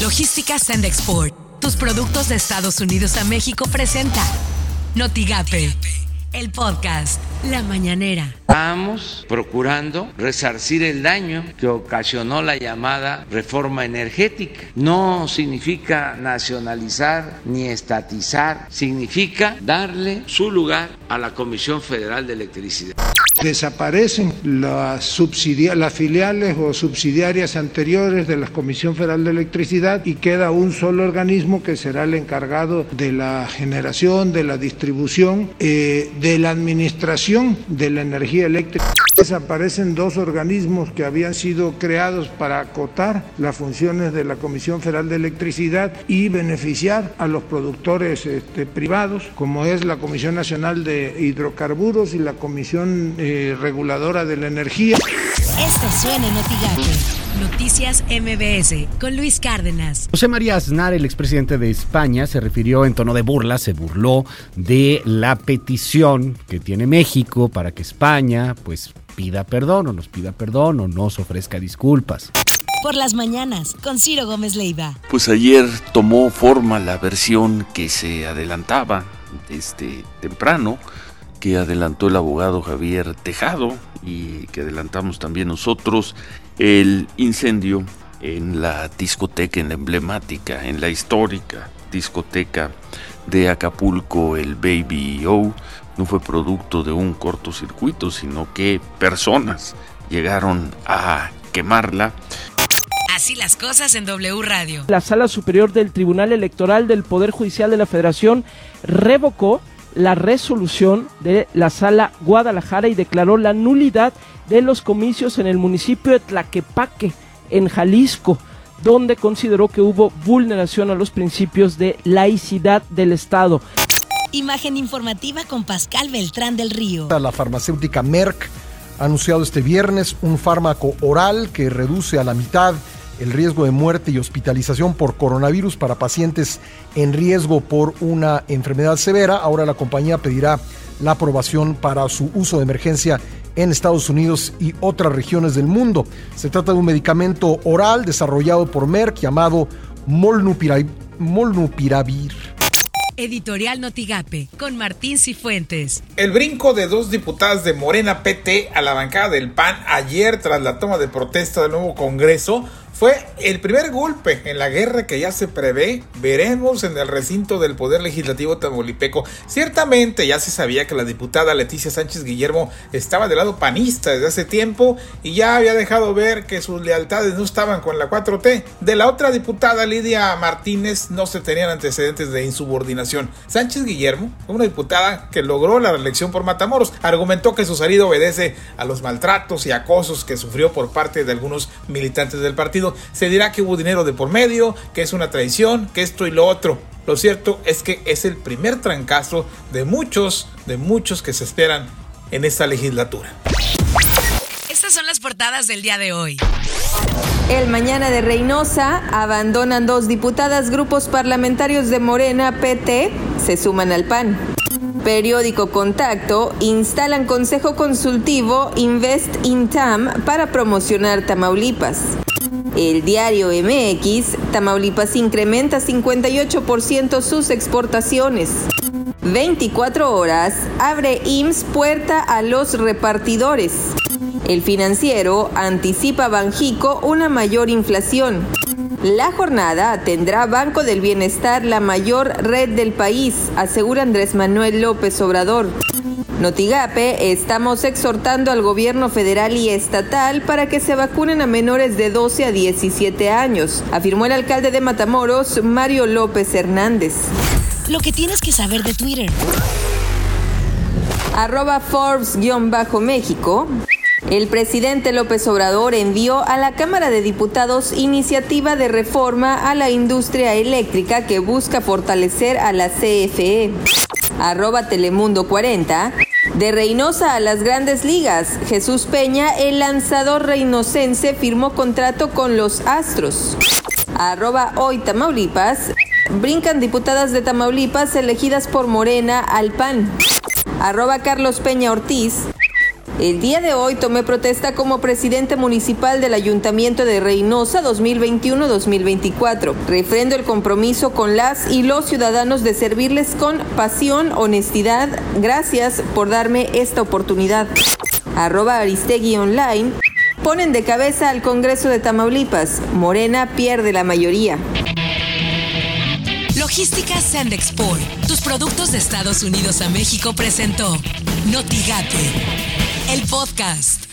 Logística Send Export. Tus productos de Estados Unidos a México presenta Notigape, el podcast La Mañanera. Estamos procurando resarcir el daño que ocasionó la llamada reforma energética. No significa nacionalizar ni estatizar, significa darle su lugar a la Comisión Federal de Electricidad. Desaparecen las, filiales o subsidiarias anteriores de la Comisión Federal de Electricidad y queda un solo organismo que será el encargado de la generación, de la distribución, eh, de la administración de la energía eléctrica. Desaparecen dos organismos que habían sido creados para acotar las funciones de la Comisión Federal de Electricidad y beneficiar a los productores este, privados, como es la Comisión Nacional de Hidrocarburos y la Comisión eh, Reguladora de la Energía. Esto suena en Noticias MBS con Luis Cárdenas. José María Aznar, el expresidente de España, se refirió en tono de burla, se burló de la petición que tiene México para que España pues pida perdón o nos pida perdón o nos ofrezca disculpas. Por las mañanas, con Ciro Gómez Leiva. Pues ayer tomó forma la versión que se adelantaba desde temprano, que adelantó el abogado Javier Tejado y que adelantamos también nosotros, el incendio en la discoteca, en la emblemática, en la histórica discoteca de Acapulco, el Baby O, no fue producto de un cortocircuito, sino que personas llegaron a quemarla. Así las cosas en W Radio. La Sala Superior del Tribunal Electoral del Poder Judicial de la Federación revocó la resolución de la Sala Guadalajara y declaró la nulidad de los comicios en el municipio de Tlaquepaque, en Jalisco, donde consideró que hubo vulneración a los principios de laicidad del Estado. Imagen informativa con Pascal Beltrán del Río. La farmacéutica Merck ha anunciado este viernes un fármaco oral que reduce a la mitad el riesgo de muerte y hospitalización por coronavirus para pacientes en riesgo por una enfermedad severa. Ahora la compañía pedirá la aprobación para su uso de emergencia en Estados Unidos y otras regiones del mundo. Se trata de un medicamento oral desarrollado por Merck llamado Molnupiravir. Editorial Notigape, con Martín Cifuentes. El brinco de dos diputadas de Morena PT a la bancada del PAN ayer tras la toma de protesta del nuevo Congreso fue el primer golpe en la guerra que ya se prevé, veremos en el recinto del Poder Legislativo tamaulipeco. Ciertamente ya se sabía que la diputada Leticia Sánchez Guillermo estaba del lado panista desde hace tiempo y ya había dejado ver que sus lealtades no estaban con la 4T. De la otra diputada Lidia Martínez no se tenían antecedentes de insubordinación. Sánchez Guillermo, una diputada que logró la reelección por Matamoros, argumentó que su salida obedece a los maltratos y acosos que sufrió por parte de algunos militantes del partido se dirá que hubo dinero de por medio, que es una traición, que esto y lo otro. Lo cierto es que es el primer trancazo de muchos, de muchos que se esperan en esta legislatura. Estas son las portadas del día de hoy. El mañana de Reynosa abandonan dos diputadas, grupos parlamentarios de Morena, PT, se suman al PAN. Periódico Contacto instalan Consejo Consultivo Invest in TAM para promocionar Tamaulipas. El diario MX, Tamaulipas incrementa 58% sus exportaciones. 24 horas, abre IMSS puerta a los repartidores. El financiero anticipa Banjico una mayor inflación. La jornada tendrá Banco del Bienestar la mayor red del país, asegura Andrés Manuel López Obrador. Notigape, estamos exhortando al gobierno federal y estatal para que se vacunen a menores de 12 a 17 años, afirmó el alcalde de Matamoros, Mario López Hernández. Lo que tienes que saber de Twitter. Arroba Forbes-México. El presidente López Obrador envió a la Cámara de Diputados iniciativa de reforma a la industria eléctrica que busca fortalecer a la CFE. Arroba Telemundo 40. De Reynosa a las grandes ligas, Jesús Peña, el lanzador reinocense, firmó contrato con los Astros. Arroba hoy Tamaulipas. Brincan diputadas de Tamaulipas elegidas por Morena al PAN. Arroba Carlos Peña Ortiz. El día de hoy tomé protesta como presidente municipal del Ayuntamiento de Reynosa 2021-2024. Refrendo el compromiso con las y los ciudadanos de servirles con pasión, honestidad. Gracias por darme esta oportunidad. Arroba Aristegui Online. Ponen de cabeza al Congreso de Tamaulipas. Morena pierde la mayoría. Logística Sand Export, tus productos de Estados Unidos a México presentó Notigate, el podcast.